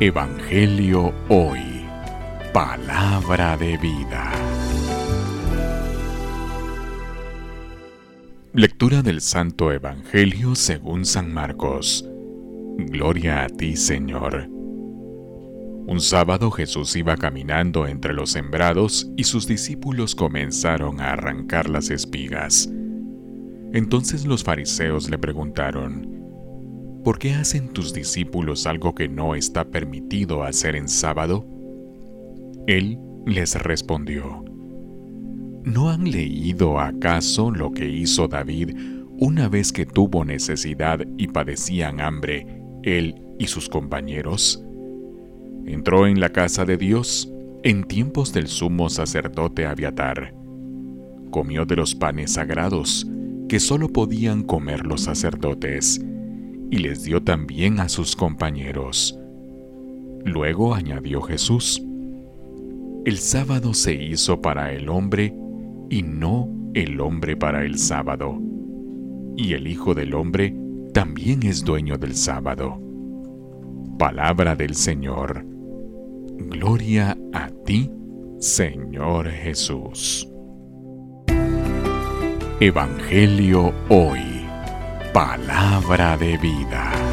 Evangelio Hoy. Palabra de vida. Lectura del Santo Evangelio según San Marcos. Gloria a ti, Señor. Un sábado Jesús iba caminando entre los sembrados y sus discípulos comenzaron a arrancar las espigas. Entonces los fariseos le preguntaron, ¿por qué hacen tus discípulos algo que no está permitido hacer en sábado? Él les respondió, ¿no han leído acaso lo que hizo David una vez que tuvo necesidad y padecían hambre, él y sus compañeros? Entró en la casa de Dios en tiempos del sumo sacerdote Abiatar. Comió de los panes sagrados que solo podían comer los sacerdotes y les dio también a sus compañeros. Luego añadió Jesús, El sábado se hizo para el hombre y no el hombre para el sábado. Y el Hijo del Hombre también es dueño del sábado. Palabra del Señor. Gloria a ti, Señor Jesús. Evangelio hoy. Palabra de vida.